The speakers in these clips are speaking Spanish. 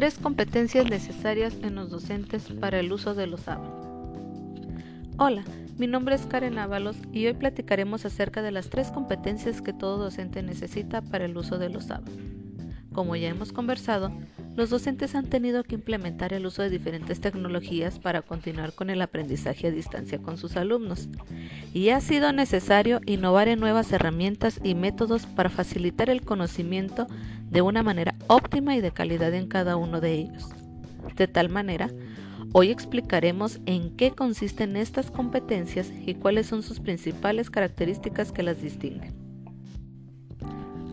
Tres competencias necesarias en los docentes para el uso de los. Hola, mi nombre es Karen Ábalos y hoy platicaremos acerca de las tres competencias que todo docente necesita para el uso de los. Como ya hemos conversado, los docentes han tenido que implementar el uso de diferentes tecnologías para continuar con el aprendizaje a distancia con sus alumnos, y ha sido necesario innovar en nuevas herramientas y métodos para facilitar el conocimiento de una manera óptima y de calidad en cada uno de ellos. De tal manera, hoy explicaremos en qué consisten estas competencias y cuáles son sus principales características que las distinguen.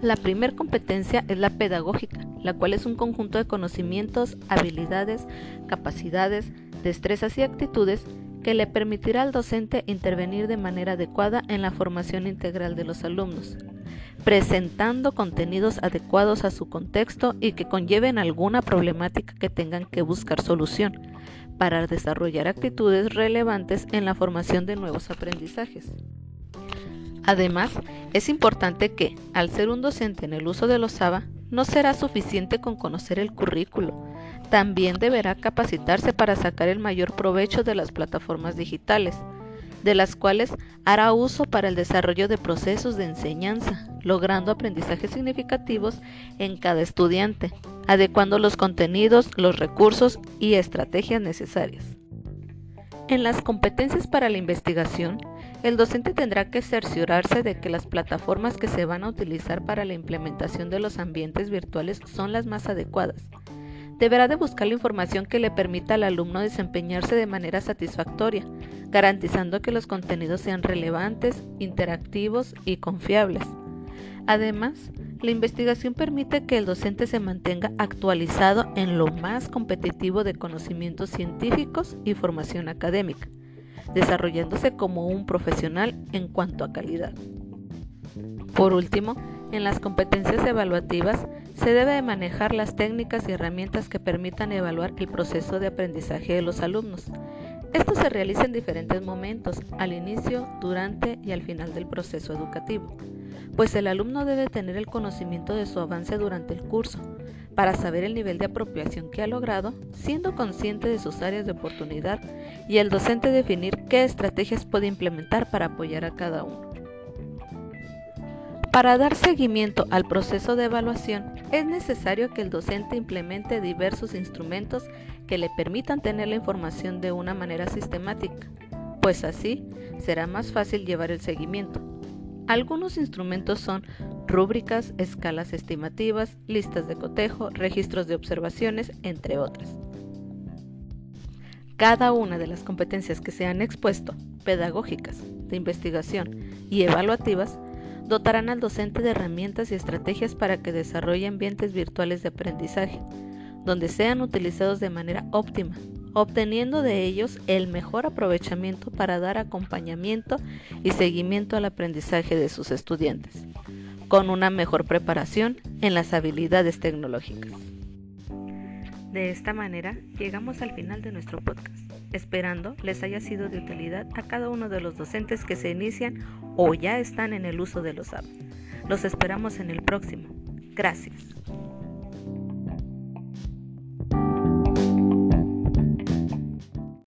La primera competencia es la pedagógica, la cual es un conjunto de conocimientos, habilidades, capacidades, destrezas y actitudes que le permitirá al docente intervenir de manera adecuada en la formación integral de los alumnos, presentando contenidos adecuados a su contexto y que conlleven alguna problemática que tengan que buscar solución, para desarrollar actitudes relevantes en la formación de nuevos aprendizajes. Además, es importante que, al ser un docente en el uso de los ABA, no será suficiente con conocer el currículo, también deberá capacitarse para sacar el mayor provecho de las plataformas digitales, de las cuales hará uso para el desarrollo de procesos de enseñanza, logrando aprendizajes significativos en cada estudiante, adecuando los contenidos, los recursos y estrategias necesarias. En las competencias para la investigación, el docente tendrá que cerciorarse de que las plataformas que se van a utilizar para la implementación de los ambientes virtuales son las más adecuadas. Deberá de buscar la información que le permita al alumno desempeñarse de manera satisfactoria, garantizando que los contenidos sean relevantes, interactivos y confiables. Además, la investigación permite que el docente se mantenga actualizado en lo más competitivo de conocimientos científicos y formación académica desarrollándose como un profesional en cuanto a calidad. Por último, en las competencias evaluativas se debe de manejar las técnicas y herramientas que permitan evaluar el proceso de aprendizaje de los alumnos. Esto se realiza en diferentes momentos, al inicio, durante y al final del proceso educativo, pues el alumno debe tener el conocimiento de su avance durante el curso, para saber el nivel de apropiación que ha logrado, siendo consciente de sus áreas de oportunidad y el docente definir qué estrategias puede implementar para apoyar a cada uno. Para dar seguimiento al proceso de evaluación, es necesario que el docente implemente diversos instrumentos que le permitan tener la información de una manera sistemática, pues así será más fácil llevar el seguimiento. Algunos instrumentos son rúbricas, escalas estimativas, listas de cotejo, registros de observaciones, entre otras. Cada una de las competencias que se han expuesto, pedagógicas, de investigación y evaluativas, dotarán al docente de herramientas y estrategias para que desarrolle ambientes virtuales de aprendizaje, donde sean utilizados de manera óptima, obteniendo de ellos el mejor aprovechamiento para dar acompañamiento y seguimiento al aprendizaje de sus estudiantes con una mejor preparación en las habilidades tecnológicas. De esta manera llegamos al final de nuestro podcast, esperando les haya sido de utilidad a cada uno de los docentes que se inician o ya están en el uso de los apps. Los esperamos en el próximo. Gracias.